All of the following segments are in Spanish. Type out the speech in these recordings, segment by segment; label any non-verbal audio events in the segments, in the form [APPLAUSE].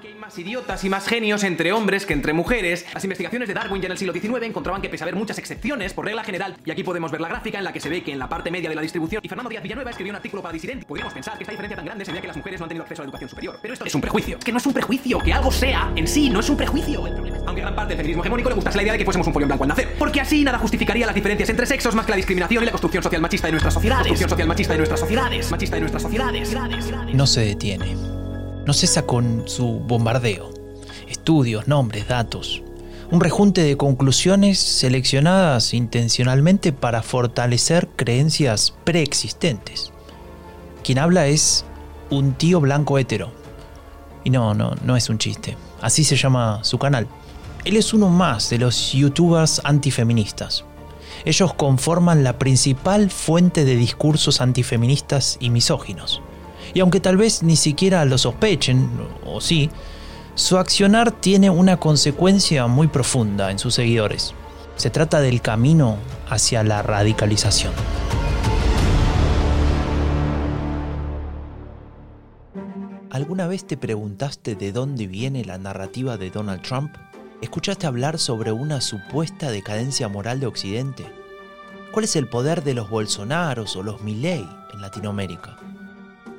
que hay más idiotas y más genios entre hombres que entre mujeres. Las investigaciones de Darwin ya en el siglo XIX encontraban que pese a haber muchas excepciones, por regla general, y aquí podemos ver la gráfica en la que se ve que en la parte media de la distribución, y Fernando Díaz Villanueva escribió un artículo para Disidente. Podríamos pensar que esta diferencia tan grande se debe a que las mujeres no han tenido acceso a la educación superior. Pero esto es un prejuicio. Es que no es un prejuicio, que algo sea en sí, no es un prejuicio. El problema es- Aunque gran parte del feminismo hegemónico le gustase la idea de que fuésemos un folio en blanco al nacer. Porque así nada justificaría las diferencias entre sexos más que la discriminación y la construcción social machista de nuestras sociedades. Construcción social machista de nuestras sociedades. Machista de nuestras sociedades. No se detiene. No cesa con su bombardeo. Estudios, nombres, datos. Un rejunte de conclusiones seleccionadas intencionalmente para fortalecer creencias preexistentes. Quien habla es un tío blanco hetero. Y no, no, no es un chiste. Así se llama su canal. Él es uno más de los youtubers antifeministas. Ellos conforman la principal fuente de discursos antifeministas y misóginos. Y aunque tal vez ni siquiera lo sospechen, o sí, su accionar tiene una consecuencia muy profunda en sus seguidores. Se trata del camino hacia la radicalización. ¿Alguna vez te preguntaste de dónde viene la narrativa de Donald Trump? ¿Escuchaste hablar sobre una supuesta decadencia moral de Occidente? ¿Cuál es el poder de los Bolsonaros o los Milley en Latinoamérica?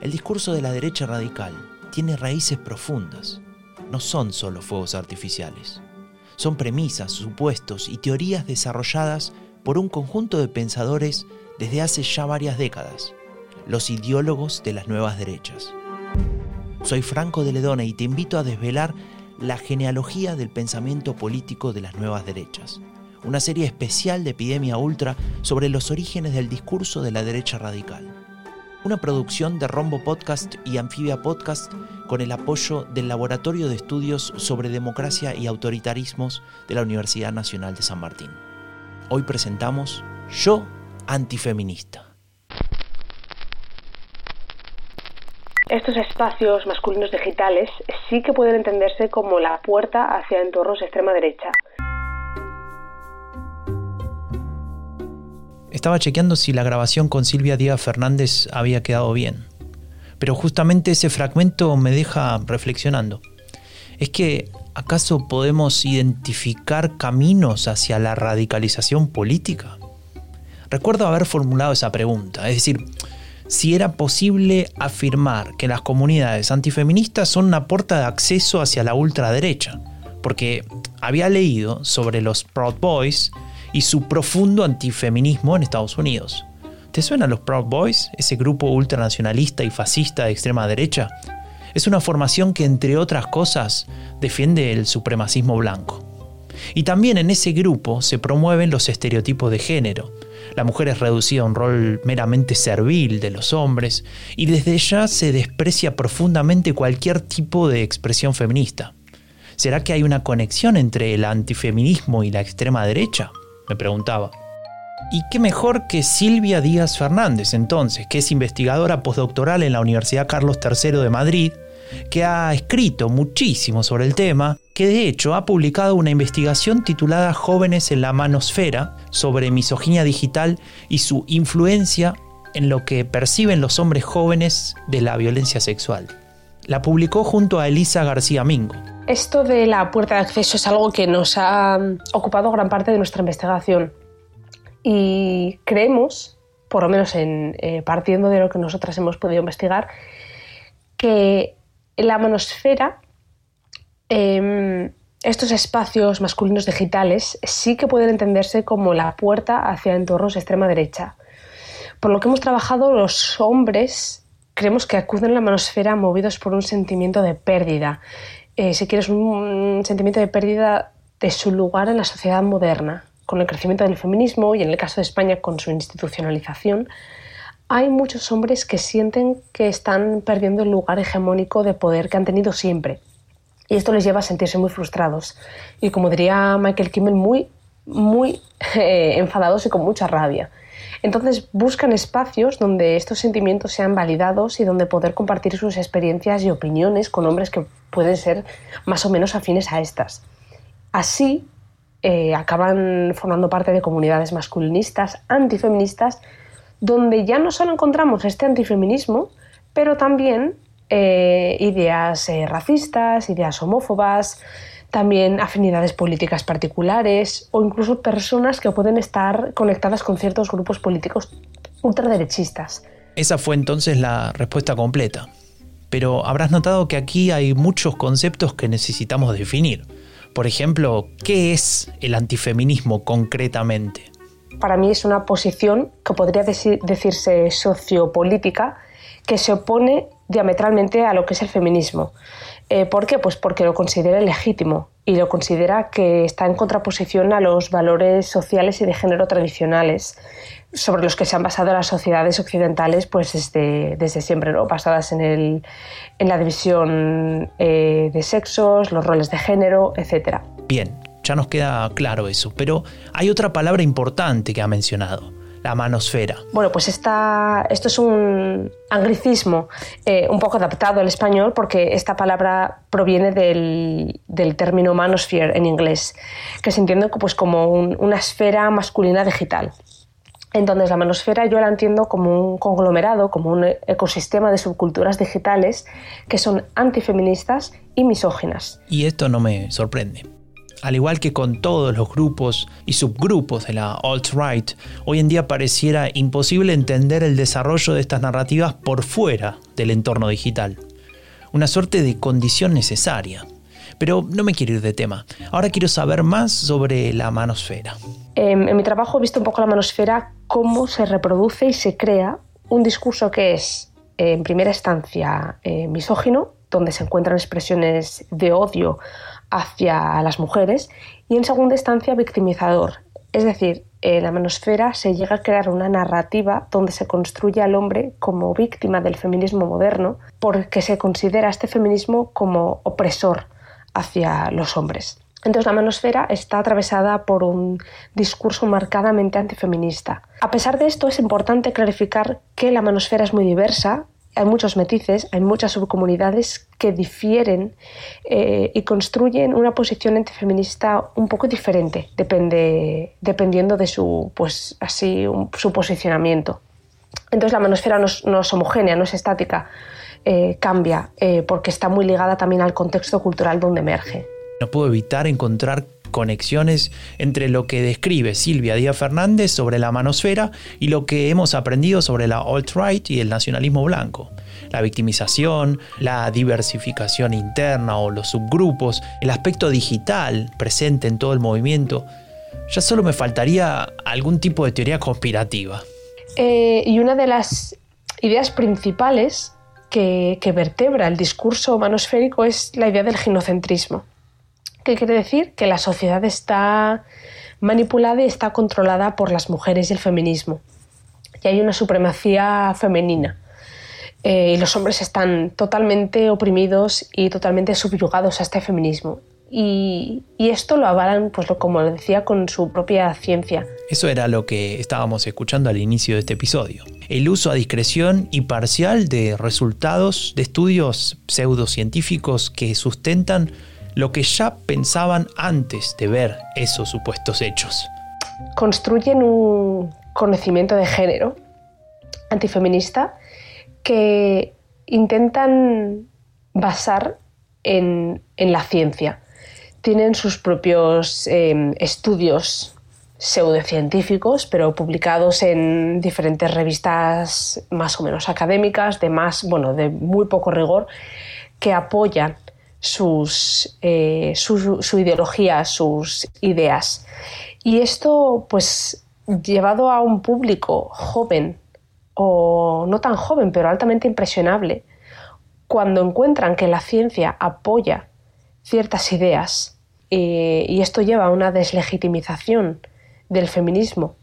El discurso de la derecha radical tiene raíces profundas. No son solo fuegos artificiales. Son premisas, supuestos y teorías desarrolladas por un conjunto de pensadores desde hace ya varias décadas, los ideólogos de las nuevas derechas. Soy Franco de Ledona y te invito a desvelar la genealogía del pensamiento político de las nuevas derechas, una serie especial de Epidemia Ultra sobre los orígenes del discurso de la derecha radical. Una producción de Rombo Podcast y Anfibia Podcast con el apoyo del Laboratorio de Estudios sobre Democracia y Autoritarismos de la Universidad Nacional de San Martín. Hoy presentamos Yo Antifeminista. Estos espacios masculinos digitales sí que pueden entenderse como la puerta hacia entornos de extrema derecha. Estaba chequeando si la grabación con Silvia Díaz Fernández había quedado bien. Pero justamente ese fragmento me deja reflexionando. ¿Es que acaso podemos identificar caminos hacia la radicalización política? Recuerdo haber formulado esa pregunta, es decir, si era posible afirmar que las comunidades antifeministas son una puerta de acceso hacia la ultraderecha, porque había leído sobre los Proud Boys y su profundo antifeminismo en Estados Unidos. ¿Te suenan los Proud Boys, ese grupo ultranacionalista y fascista de extrema derecha? Es una formación que, entre otras cosas, defiende el supremacismo blanco. Y también en ese grupo se promueven los estereotipos de género. La mujer es reducida a un rol meramente servil de los hombres y desde ya se desprecia profundamente cualquier tipo de expresión feminista. ¿Será que hay una conexión entre el antifeminismo y la extrema derecha? Me preguntaba. ¿Y qué mejor que Silvia Díaz Fernández, entonces, que es investigadora postdoctoral en la Universidad Carlos III de Madrid, que ha escrito muchísimo sobre el tema, que de hecho ha publicado una investigación titulada Jóvenes en la Manosfera sobre misoginia digital y su influencia en lo que perciben los hombres jóvenes de la violencia sexual. La publicó junto a Elisa García Mingo. Esto de la puerta de acceso es algo que nos ha ocupado gran parte de nuestra investigación y creemos, por lo menos en, eh, partiendo de lo que nosotras hemos podido investigar, que la manosfera, eh, estos espacios masculinos digitales, sí que pueden entenderse como la puerta hacia entornos de extrema derecha. Por lo que hemos trabajado, los hombres creemos que acuden a la manosfera movidos por un sentimiento de pérdida. Eh, si quieres, un sentimiento de pérdida de su lugar en la sociedad moderna. Con el crecimiento del feminismo y en el caso de España con su institucionalización, hay muchos hombres que sienten que están perdiendo el lugar hegemónico de poder que han tenido siempre. Y esto les lleva a sentirse muy frustrados. Y como diría Michael Kimmel, muy, muy [LAUGHS] eh, enfadados y con mucha rabia. Entonces buscan espacios donde estos sentimientos sean validados y donde poder compartir sus experiencias y opiniones con hombres que pueden ser más o menos afines a estas. Así eh, acaban formando parte de comunidades masculinistas, antifeministas, donde ya no solo encontramos este antifeminismo, pero también eh, ideas eh, racistas, ideas homófobas, también afinidades políticas particulares o incluso personas que pueden estar conectadas con ciertos grupos políticos ultraderechistas. Esa fue entonces la respuesta completa. Pero habrás notado que aquí hay muchos conceptos que necesitamos definir. Por ejemplo, ¿qué es el antifeminismo concretamente? Para mí es una posición que podría decirse sociopolítica que se opone diametralmente a lo que es el feminismo. Eh, ¿Por qué? Pues porque lo considera legítimo y lo considera que está en contraposición a los valores sociales y de género tradicionales sobre los que se han basado las sociedades occidentales pues desde, desde siempre, ¿no? basadas en, el, en la división eh, de sexos, los roles de género, etc. Bien, ya nos queda claro eso, pero hay otra palabra importante que ha mencionado, la manosfera. Bueno, pues esta, esto es un anglicismo eh, un poco adaptado al español porque esta palabra proviene del, del término manosphere en inglés, que se entiende pues, como una esfera masculina digital. Entonces la manosfera yo la entiendo como un conglomerado, como un ecosistema de subculturas digitales que son antifeministas y misóginas. Y esto no me sorprende. Al igual que con todos los grupos y subgrupos de la alt-right, hoy en día pareciera imposible entender el desarrollo de estas narrativas por fuera del entorno digital. Una suerte de condición necesaria. Pero no me quiero ir de tema. Ahora quiero saber más sobre la manosfera. en mi trabajo he visto un poco la manosfera, cómo se reproduce y se crea un discurso que es, en primera instancia, eh, misógino, donde se encuentran expresiones de odio hacia las mujeres y en segunda instancia victimizador. Es decir, en la manosfera se llega a crear una narrativa donde se construye al hombre como víctima del feminismo moderno porque se considera este feminismo como opresor hacia los hombres. Entonces la manosfera está atravesada por un discurso marcadamente antifeminista. A pesar de esto es importante clarificar que la manosfera es muy diversa hay muchos matices, hay muchas subcomunidades que difieren eh, y construyen una posición antifeminista un poco diferente, depende, dependiendo de su, pues, así, su posicionamiento. Entonces la manosfera no es, homogénea, no es estática, eh, cambia eh, porque está muy ligada también al contexto cultural donde emerge. No puedo evitar encontrar conexiones entre lo que describe Silvia Díaz Fernández sobre la manosfera y lo que hemos aprendido sobre la alt-right y el nacionalismo blanco. La victimización, la diversificación interna o los subgrupos, el aspecto digital presente en todo el movimiento. Ya solo me faltaría algún tipo de teoría conspirativa. Eh, y una de las ideas principales que, que vertebra el discurso manosférico es la idea del ginocentrismo. ¿Qué quiere decir? Que la sociedad está manipulada y está controlada por las mujeres y el feminismo. Y hay una supremacía femenina. Eh, y los hombres están totalmente oprimidos y totalmente subyugados a este feminismo. Y, esto lo avalan, pues como lo decía, con su propia ciencia. Eso era lo que estábamos escuchando al inicio de este episodio. El uso a discreción y parcial de resultados de estudios pseudocientíficos que sustentan lo que ya pensaban antes de ver esos supuestos hechos. Construyen un conocimiento de género antifeminista que intentan basar en, la ciencia. Tienen sus propios em, estudios pseudocientíficos, pero publicados en diferentes revistas más o menos académicas, de más, bueno, de muy poco rigor, que apoyan sus, eh, su, ideología, sus ideas. Y esto, pues, llevado a un público joven, o no tan joven, pero altamente impresionable, cuando encuentran que la ciencia apoya ciertas ideas eh, y esto lleva a una deslegitimización del feminismo,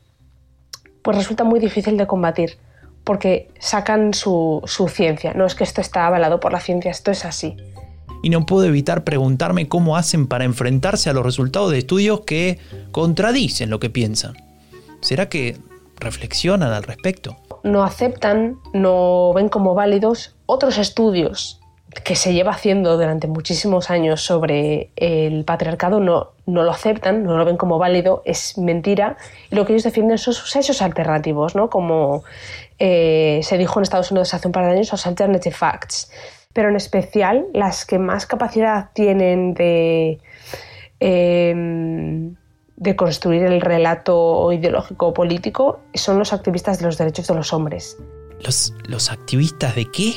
pues resulta muy difícil de combatir, porque sacan su, su ciencia. No es que esto está avalado por la ciencia, esto es así y no puedo evitar preguntarme cómo hacen para enfrentarse a los resultados de estudios que contradicen lo que piensan. ¿Será que reflexionan al respecto? No aceptan, no ven como válidos otros estudios que se lleva haciendo durante muchísimos años sobre el patriarcado, no, no lo aceptan, no lo ven como válido, es mentira, y lo que ellos defienden son sus hechos alternativos, ¿no? como eh, se dijo en Estados Unidos hace un par de años, los alternative facts, pero en especial las que más capacidad tienen de, em, de construir el relato ideológico o político son los activistas de los derechos de los hombres. ¿Los, los activistas de qué?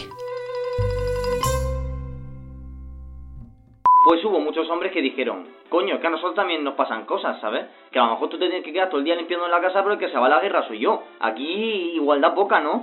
Pues hubo muchos hombres que dijeron, coño, que a nosotros también nos pasan cosas, ¿sabes? Que a lo mejor tú te tienes que quedar todo el día limpiando en la casa, pero el que se va a la guerra soy yo. Aquí igualdad poca, ¿no?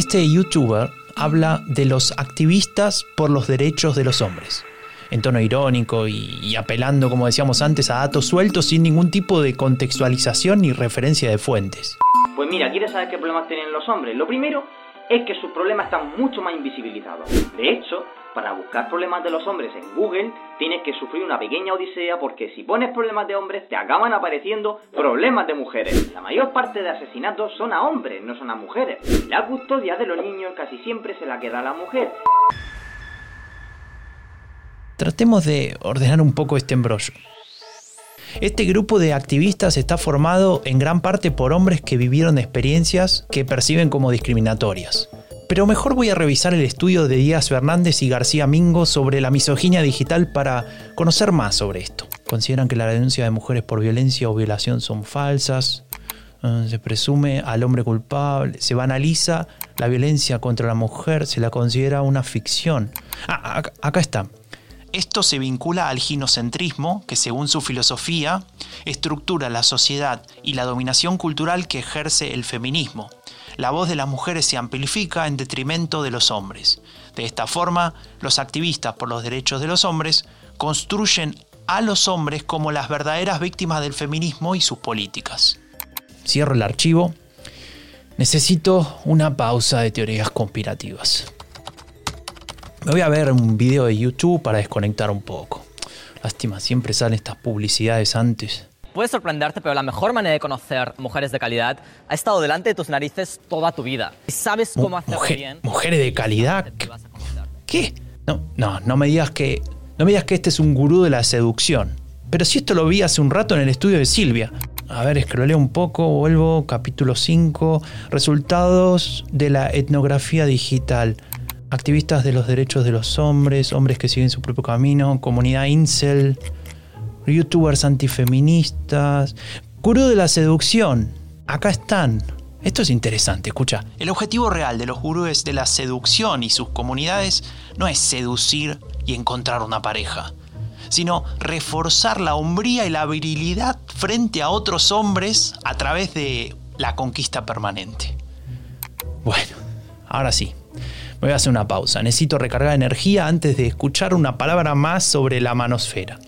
Este youtuber habla de los activistas por los derechos de los hombres, en tono irónico y, apelando, como decíamos antes, a datos sueltos sin ningún tipo de contextualización ni referencia de fuentes. Pues mira, ¿quieres saber qué problemas tienen los hombres? Lo primero es que sus problemas están mucho más invisibilizados. De hecho, para buscar problemas de los hombres en Google tienes que sufrir una pequeña odisea porque si pones problemas de hombres te acaban apareciendo problemas de mujeres. La mayor parte de asesinatos son a hombres, no son a mujeres. La custodia de los niños casi siempre se la queda a la mujer. Tratemos de ordenar un poco este embrollo. Este grupo de activistas está formado en gran parte por hombres que vivieron experiencias que perciben como discriminatorias. Pero mejor voy a revisar el estudio de Díaz Fernández y García Mingo sobre la misoginia digital para conocer más sobre esto. Consideran que la denuncia de mujeres por violencia o violación son falsas, eh, se presume al hombre culpable, se banaliza la violencia contra la mujer, se la considera una ficción. Ah, acá está. Esto se vincula al ginocentrismo, que según su filosofía, estructura la sociedad y la dominación cultural que ejerce el feminismo. La voz de las mujeres se amplifica en detrimento de los hombres. De esta forma, los activistas por los derechos de los hombres construyen a los hombres como las verdaderas víctimas del feminismo y sus políticas. Cierro el archivo. Necesito una pausa de teorías conspirativas. Me voy a ver un video de YouTube para desconectar un poco. Lástima, siempre salen estas publicidades antes. Puede sorprenderte, pero la mejor manera de conocer mujeres de calidad ha estado delante de tus narices toda tu vida. Y sabes cómo hacerlo bien. ¿Mujeres de calidad? ¿Qué? No, no, no me digas que. No me digas que este es un gurú de la seducción. Pero si esto lo vi hace un rato en el estudio de Silvia. A ver, escroleo un poco, vuelvo, capítulo 5. Resultados de la etnografía digital activistas de los derechos de los hombres, hombres que siguen su propio camino, comunidad incel, youtubers antifeministas, gurú de la seducción. Acá están. Esto es interesante, escucha. El objetivo real de los gurúes de la seducción y sus comunidades no es seducir y encontrar una pareja, sino reforzar la hombría y la virilidad frente a otros hombres a través de la conquista permanente. Bueno, ahora sí, voy a hacer una pausa. Necesito recargar energía antes de escuchar una palabra más sobre la manosfera.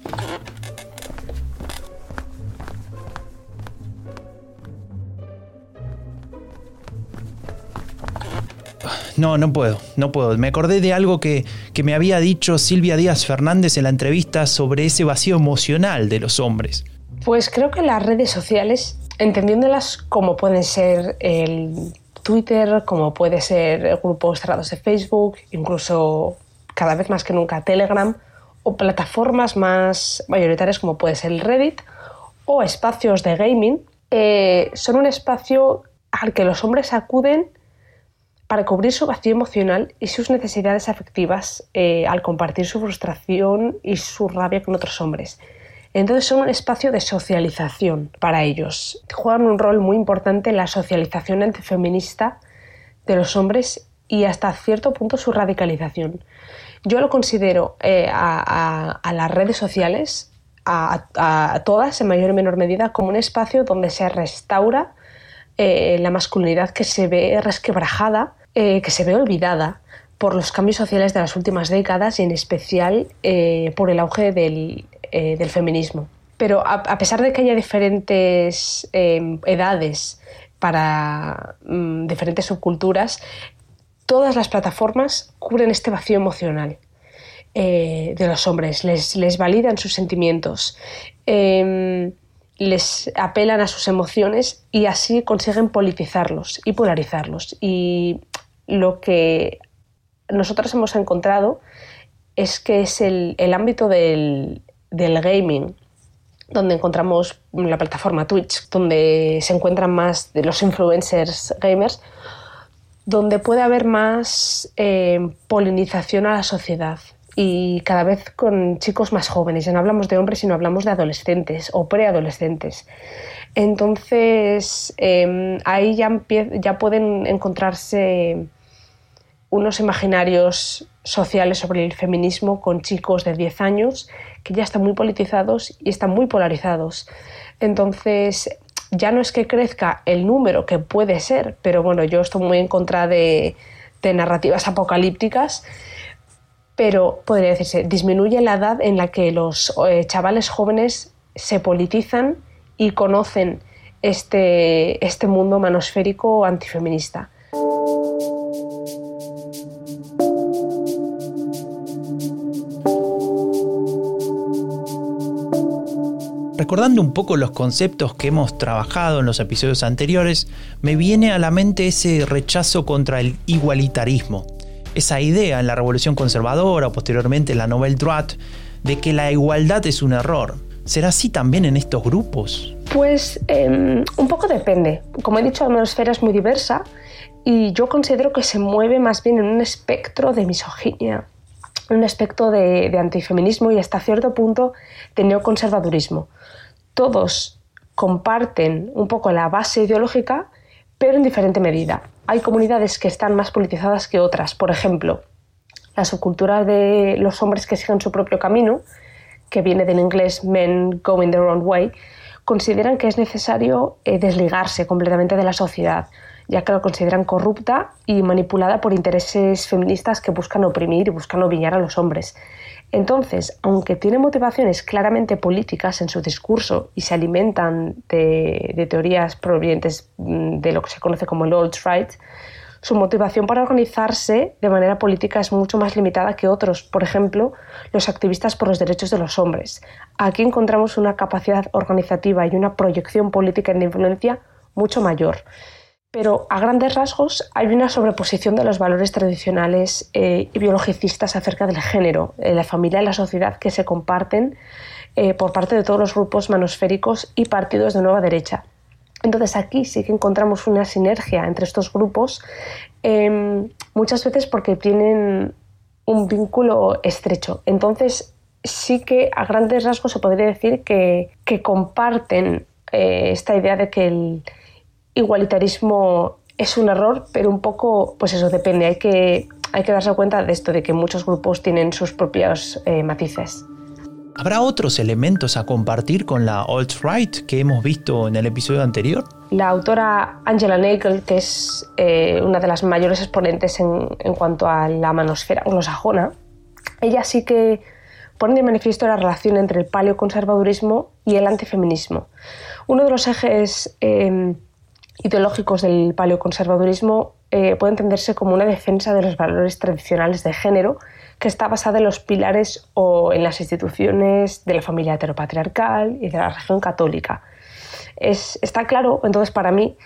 No, no puedo, no puedo. Me acordé de algo que, que, me había dicho Silvia Díaz Fernández en la entrevista sobre ese vacío emocional de los hombres. Pues creo que las redes sociales, entendiéndolas como pueden ser el Twitter, como puede ser grupos cerrados de Facebook, incluso cada vez más que nunca Telegram, o plataformas más mayoritarias como puede ser Reddit, o espacios de gaming, eh, son un espacio al que los hombres acuden para cubrir su vacío emocional y sus necesidades afectivas eh, al compartir su frustración y su rabia con otros hombres. Entonces son un espacio de socialización para ellos. Juegan un rol muy importante en la socialización antifeminista de los hombres y hasta cierto punto su radicalización. Yo lo considero eh, a, las redes sociales, a, todas en mayor o menor medida, como un espacio donde se restaura eh, la masculinidad que se ve resquebrajada, eh, que se ve olvidada por los cambios sociales de las últimas décadas y en especial por el auge del eh, feminismo. Pero a, pesar de que haya diferentes em, edades para mm, diferentes subculturas, todas las plataformas cubren este vacío emocional eh, de los hombres, les, les, validan sus sentimientos, em, les apelan a sus emociones y así consiguen politizarlos y polarizarlos. Y lo que nosotros hemos encontrado es que es el ámbito del, del gaming, donde encontramos la plataforma Twitch, donde se encuentran más de los influencers gamers, donde puede haber más eh, polinización a la sociedad y cada vez con chicos más jóvenes. Ya no hablamos de hombres, sino hablamos de adolescentes o preadolescentes. Entonces, em, ahí ya, ya pueden encontrarse unos imaginarios sociales sobre el feminismo con chicos de 10 años que ya están muy politizados y están muy polarizados. Entonces, ya no es que crezca el número, que puede ser, pero bueno, yo estoy muy en contra de, narrativas apocalípticas, pero podría decirse, disminuye la edad en la que los eh, chavales jóvenes se politizan y conocen este, este mundo manosférico antifeminista. Recordando un poco los conceptos que hemos trabajado en los episodios anteriores, me viene a la mente ese rechazo contra el igualitarismo. Esa idea en la Revolución Conservadora o posteriormente en la Nouvelle Droite de que la igualdad es un error. ¿Será así también en estos grupos? Pues em, un poco depende. Como he dicho, la atmósfera es muy diversa y yo considero que se mueve más bien en un espectro de misoginia, un espectro de, de antifeminismo y hasta cierto punto de neoconservadurismo todos comparten un poco la base ideológica, pero en diferente medida. Hay comunidades que están más politizadas que otras. Por ejemplo, la subcultura de los hombres que siguen su propio camino, que viene del inglés men going their own way, consideran que es necesario eh, desligarse completamente de la sociedad, ya que la consideran corrupta y manipulada por intereses feministas que buscan oprimir y buscan ovillar a los hombres. Entonces, aunque tiene motivaciones claramente políticas en su discurso y se alimentan de, teorías provenientes mm, de lo que se conoce como el alt-right, su motivación para organizarse de manera política es mucho más limitada que otros, por ejemplo, los activistas por los derechos de los hombres. Aquí encontramos una capacidad organizativa y una proyección política en influencia mucho mayor. Pero a grandes rasgos hay una sobreposición de los valores tradicionales eh, y biologicistas acerca del género, la familia y la sociedad que se comparten eh, por parte de todos los grupos manosféricos y partidos de nueva derecha. Entonces aquí sí que encontramos una sinergia entre estos grupos, em, muchas veces porque tienen un vínculo estrecho. Entonces sí que a grandes rasgos se podría decir que, que comparten eh, esta idea de que el igualitarismo es un error, pero un poco, pues eso depende. Hay que, hay que darse cuenta de esto, de que muchos grupos tienen sus propios eh, matices. ¿Habrá otros elementos a compartir con la alt-right que hemos visto en el episodio anterior? La autora Angela Nagel, que es eh, una de las mayores exponentes en, en, cuanto a la manosfera anglosajona, ella sí que pone de manifiesto la relación entre el paleoconservadurismo y el antifeminismo. Uno de los ejes eh, ideológicos del paleoconservadurismo eh, puede entenderse como una defensa de los valores tradicionales de género que está basada en los pilares o en las instituciones de la familia heteropatriarcal y de la religión católica. Es, está claro, entonces, para mí,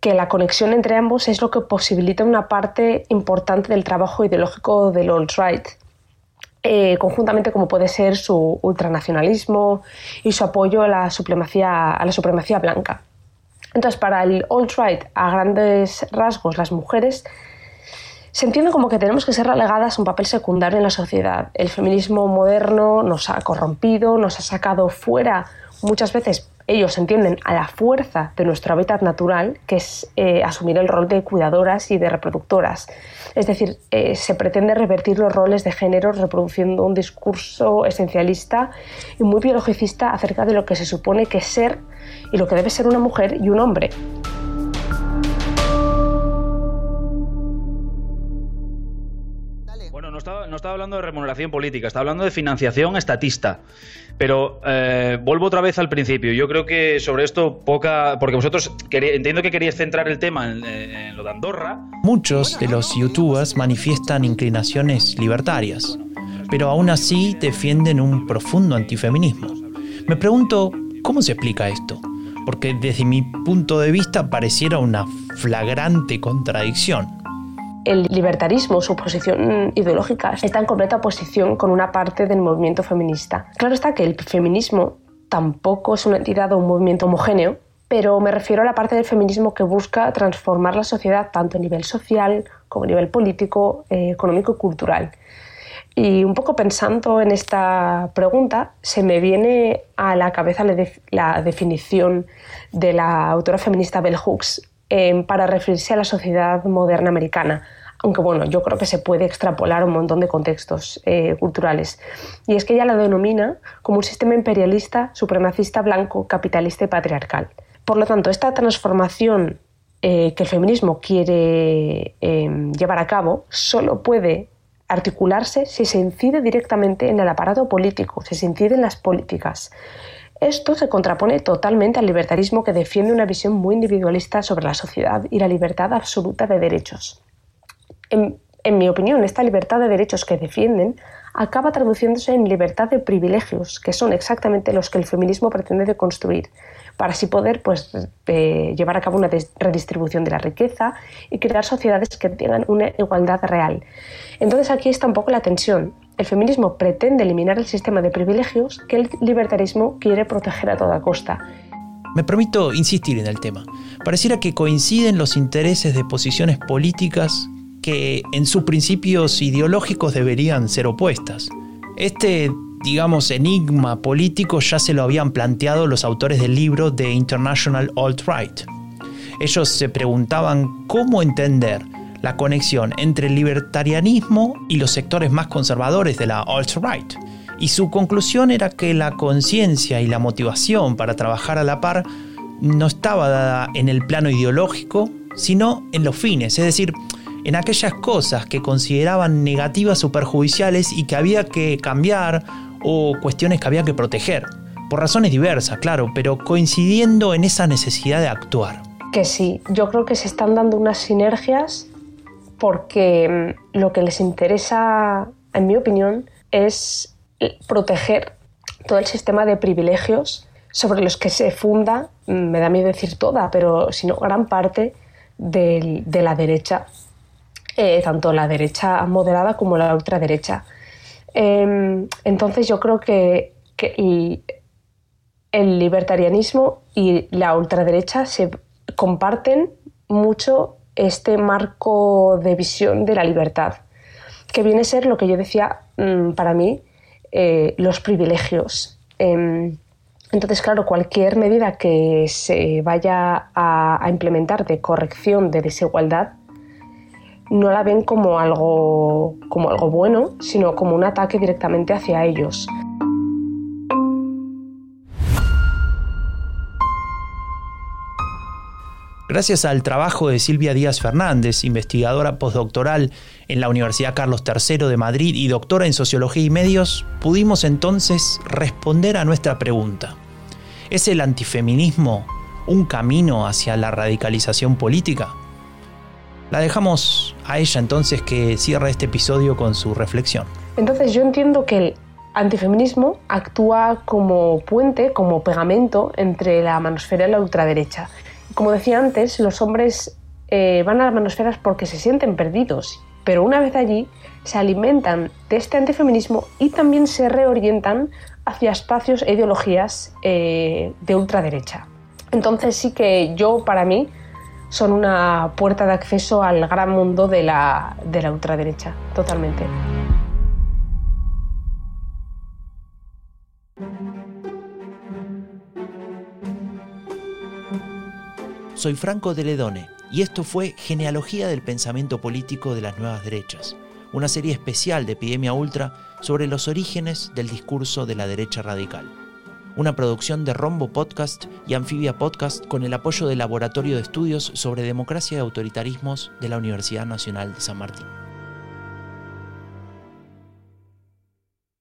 que la conexión entre ambos es lo que posibilita una parte importante del trabajo ideológico del alt-right, eh, conjuntamente como puede ser su ultranacionalismo y su apoyo a la supremacía, a la supremacía blanca. Entonces, para el alt-right, a grandes rasgos, las mujeres se entiende como que tenemos que ser relegadas a un papel secundario en la sociedad. El feminismo moderno nos ha corrompido, nos ha sacado fuera muchas veces ellos entienden a la fuerza de nuestro hábitat natural, que es eh, asumir el rol de cuidadoras y de reproductoras. Es decir, eh, se pretende revertir los roles de género reproduciendo un discurso esencialista y muy biologicista acerca de lo que se supone que es ser y lo que debe ser una mujer y un hombre. Estaba, hablando de remuneración política, estaba hablando de financiación estatista. Pero eh, vuelvo otra vez al principio. Yo creo que sobre esto poca. Porque vosotros entiendo que queríais centrar el tema en, en, lo de Andorra. Muchos de los youtubers manifiestan inclinaciones libertarias, pero aún así defienden un profundo antifeminismo. Me pregunto, ¿cómo se explica esto? Porque desde mi punto de vista pareciera una flagrante contradicción el libertarismo, su posición ideológica, está en completa oposición con una parte del movimiento feminista. Claro está que el feminismo tampoco es una entidad o un movimiento homogéneo, pero me refiero a la parte del feminismo que busca transformar la sociedad tanto a nivel social como a nivel político, eh, económico y cultural. Y un poco pensando en esta pregunta, se me viene a la cabeza la, definición de la autora feminista Bell Hooks eh, para referirse a la sociedad moderna americana, aunque bueno, yo creo que se puede extrapolar un montón de contextos eh, culturales. Y es que ella la denomina como un sistema imperialista, supremacista, blanco, capitalista y patriarcal. Por lo tanto, esta transformación eh, que el feminismo quiere em, llevar a cabo solo puede articularse si se incide directamente en el aparato político, si se incide en las políticas. Esto se contrapone totalmente al libertarismo que defiende una visión muy individualista sobre la sociedad y la libertad absoluta de derechos. En, mi opinión, esta libertad de derechos que defienden acaba traduciéndose en libertad de privilegios, que son exactamente los que el feminismo pretende deconstruir, para así poder pues, llevar a cabo una redistribución de la riqueza y crear sociedades que tengan una igualdad real. Entonces aquí está un poco la tensión. El feminismo pretende eliminar el sistema de privilegios que el libertarismo quiere proteger a toda costa. Me permito insistir en el tema. Pareciera que coinciden los intereses de posiciones políticas que en sus principios ideológicos deberían ser opuestas. Este, digamos, enigma político ya se lo habían planteado los autores del libro The International Alt-Right. Ellos se preguntaban cómo entender la conexión entre el libertarianismo y los sectores más conservadores de la alt-right. Y su conclusión era que la conciencia y la motivación para trabajar a la par no estaba dada en el plano ideológico, sino en los fines, es decir, en aquellas cosas que consideraban negativas o perjudiciales y que había que cambiar o cuestiones que había que proteger. Por razones diversas, claro, pero coincidiendo en esa necesidad de actuar. Que sí, yo creo que se están dando unas sinergias porque mm, lo que les interesa, en mi opinión, es proteger todo el sistema de privilegios sobre los que se funda, mm, me da miedo decir toda, pero sino gran parte de la derecha eh, tanto la derecha moderada como la ultraderecha. Em, entonces yo creo que, el, libertarianismo y la ultraderecha se comparten mucho este marco de visión de la libertad, que viene a ser lo que yo decía mm, para mí, eh, los privilegios. Em, entonces, claro, cualquier medida que se vaya a implementar de corrección de desigualdad no la ven como algo, como algo bueno, sino como un ataque directamente hacia ellos. Gracias al trabajo de Silvia Díaz Fernández, investigadora postdoctoral en la Universidad Carlos III de Madrid y doctora en Sociología y Medios, pudimos entonces responder a nuestra pregunta. ¿Es el antifeminismo un camino hacia la radicalización política? La dejamos a ella entonces que cierra este episodio con su reflexión. Entonces yo entiendo que el antifeminismo actúa como puente, como pegamento entre la manosfera y la ultraderecha. Como decía antes, los hombres eh, van a las manosferas porque se sienten perdidos, pero una vez allí se alimentan de este antifeminismo y también se reorientan hacia espacios e ideologías eh, de ultraderecha. Entonces sí que yo, para mí, son una puerta de acceso al gran mundo de la, de la ultraderecha, totalmente. Soy Franco de Ledone y esto fue Genealogía del Pensamiento Político de las Nuevas Derechas, una serie especial de Epidemia Ultra sobre los orígenes del discurso de la derecha radical una producción de Rombo Podcast y Anfibia Podcast con el apoyo del Laboratorio de Estudios sobre Democracia y Autoritarismos de la Universidad Nacional de San Martín.